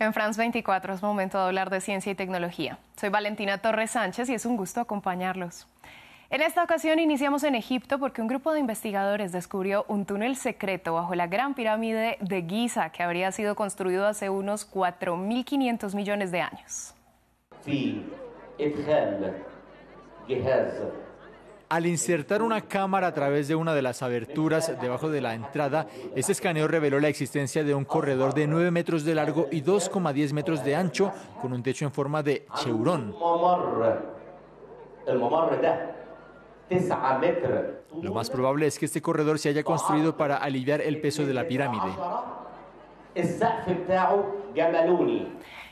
En France 24 es momento de hablar de ciencia y tecnología. Soy Valentina Torres Sánchez y es un gusto acompañarlos. En esta ocasión iniciamos en Egipto porque un grupo de investigadores descubrió un túnel secreto bajo la Gran Pirámide de Giza que habría sido construido hace unos 4.500 millones de años. Al insertar una cámara a través de una de las aberturas debajo de la entrada, este escaneo reveló la existencia de un corredor de 9 metros de largo y 2,10 metros de ancho, con un techo en forma de cheurón. Lo más probable es que este corredor se haya construido para aliviar el peso de la pirámide.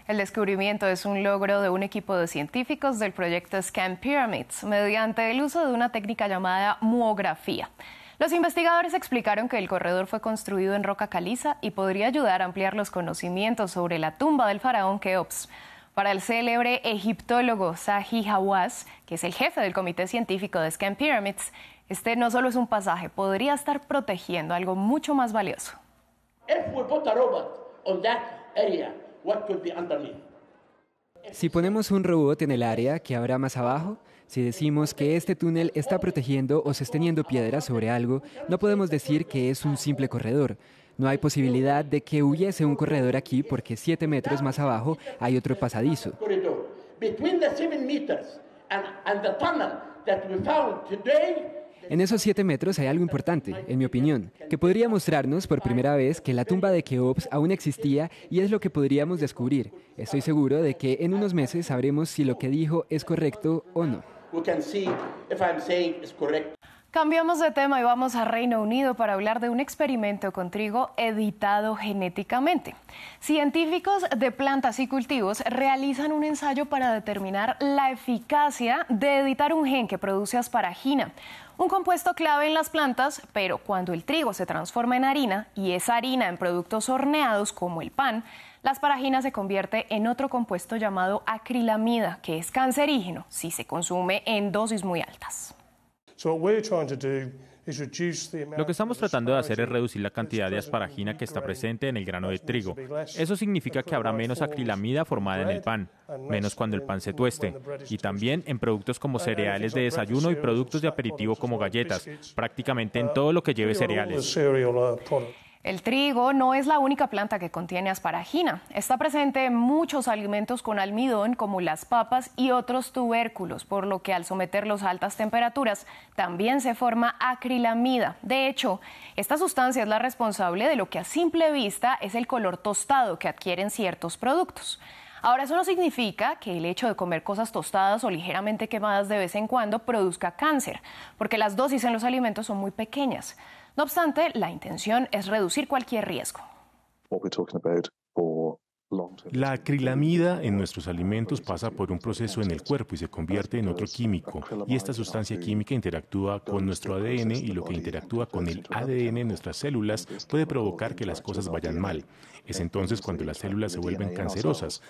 El descubrimiento es un logro de un equipo de científicos del proyecto Scan Pyramids mediante el uso de una técnica llamada muografía. Los investigadores explicaron que el corredor fue construido en roca caliza y podría ayudar a ampliar los conocimientos sobre la tumba del faraón Keops. Para el célebre egiptólogo Zahi Hawass, que es el jefe del comité científico de Scan Pyramids, este no solo es un pasaje, podría estar protegiendo algo mucho más valioso. Si ponemos un robot en el área, ¿qué habrá más abajo? Si decimos que este túnel está protegiendo o sosteniendo piedras sobre algo, no podemos decir que es un simple corredor. No hay posibilidad de que hubiese un corredor aquí porque siete metros más abajo hay otro pasadizo. En esos siete metros hay algo importante, en mi opinión, que podría mostrarnos por primera vez que la tumba de Keops aún existía y es lo que podríamos descubrir. Estoy seguro de que en unos meses sabremos si lo que dijo es correcto o no. Cambiamos de tema y vamos a Reino Unido para hablar de un experimento con trigo editado genéticamente. Científicos de plantas y cultivos realizan un ensayo para determinar la eficacia de editar un gen que produce asparagina, un compuesto clave en las plantas, pero cuando el trigo se transforma en harina y esa harina en productos horneados como el pan, la asparagina se convierte en otro compuesto llamado acrilamida, que es cancerígeno si se consume en dosis muy altas. Lo que estamos tratando de hacer es reducir la cantidad de asparagina que está presente en el grano de trigo. Eso significa que habrá menos acrilamida formada en el pan, menos cuando el pan se tueste, y también en productos como cereales de desayuno y productos de aperitivo como galletas, prácticamente en todo lo que lleve cereales. El trigo no es la única planta que contiene asparagina. Está presente en muchos alimentos con almidón como las papas y otros tubérculos, por lo que al someterlos a altas temperaturas también se forma acrilamida. De hecho, esta sustancia es la responsable de lo que a simple vista es el color tostado que adquieren ciertos productos. Ahora, eso no significa que el hecho de comer cosas tostadas o ligeramente quemadas de vez en cuando produzca cáncer, porque las dosis en los alimentos son muy pequeñas. No obstante, la intención es reducir cualquier riesgo. La acrilamida en nuestros alimentos pasa por un proceso en el cuerpo y se convierte en otro químico. Y esta sustancia química interactúa con nuestro ADN y lo que interactúa con el ADN en nuestras células puede provocar que las cosas vayan mal. Es entonces cuando las células se vuelven cancerosas.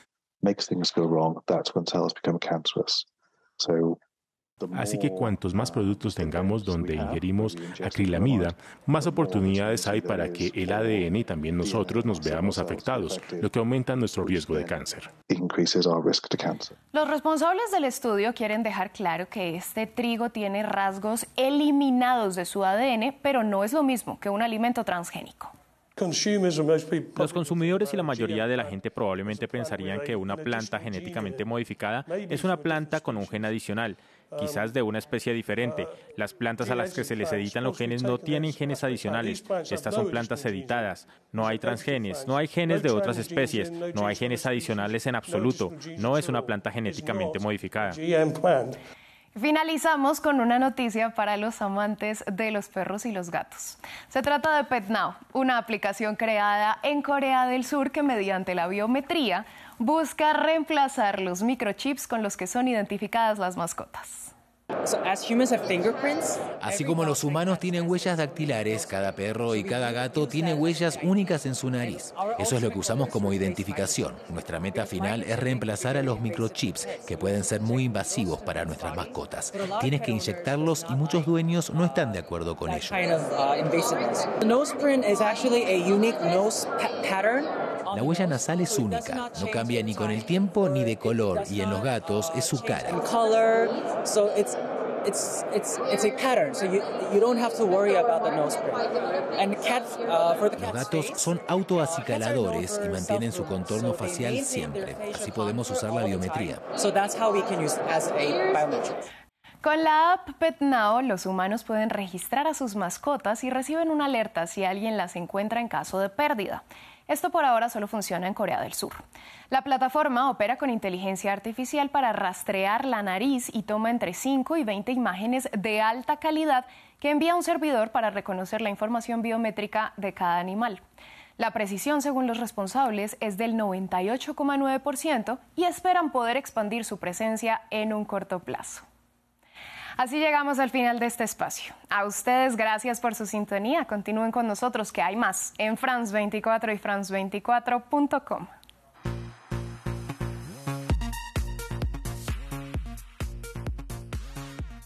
Así que cuantos más productos tengamos donde ingerimos acrilamida, más oportunidades hay para que el ADN y también nosotros nos veamos afectados, lo que aumenta nuestro riesgo de cáncer. Los responsables del estudio quieren dejar claro que este trigo tiene rasgos eliminados de su ADN, pero no es lo mismo que un alimento transgénico. Los consumidores y la mayoría de la gente probablemente pensarían que una planta genéticamente modificada es una planta con un gen adicional, quizás de una especie diferente. Las plantas a las que se les editan los genes no tienen genes adicionales. Estas son plantas editadas. No hay transgenes, no hay genes de otras especies, no hay genes adicionales en absoluto. No es una planta genéticamente modificada. Finalizamos con una noticia para los amantes de los perros y los gatos. Se trata de PetNow, una aplicación creada en Corea del Sur que mediante la biometría busca reemplazar los microchips con los que son identificadas las mascotas. Así como los humanos tienen huellas dactilares, cada perro y cada gato tiene huellas únicas en su nariz. Eso es lo que usamos como identificación. Nuestra meta final es reemplazar a los microchips, que pueden ser muy invasivos para nuestras mascotas. Tienes que inyectarlos y muchos dueños no están de acuerdo con ello. La huella nasal es única, no cambia ni con el tiempo ni de color y en los gatos es su cara. Los gatos son autoacicaladores y mantienen su contorno facial siempre. Así podemos usar la biometría. Con la app PetNow, los humanos pueden registrar a sus mascotas y reciben una alerta si alguien las encuentra en caso de pérdida. Esto por ahora solo funciona en Corea del Sur. La plataforma opera con inteligencia artificial para rastrear la nariz y toma entre 5 y 20 imágenes de alta calidad que envía a un servidor para reconocer la información biométrica de cada animal. La precisión, según los responsables, es del 98,9% y esperan poder expandir su presencia en un corto plazo. Así llegamos al final de este espacio. A ustedes, gracias por su sintonía. Continúen con nosotros, que hay más en France24 y France24.com.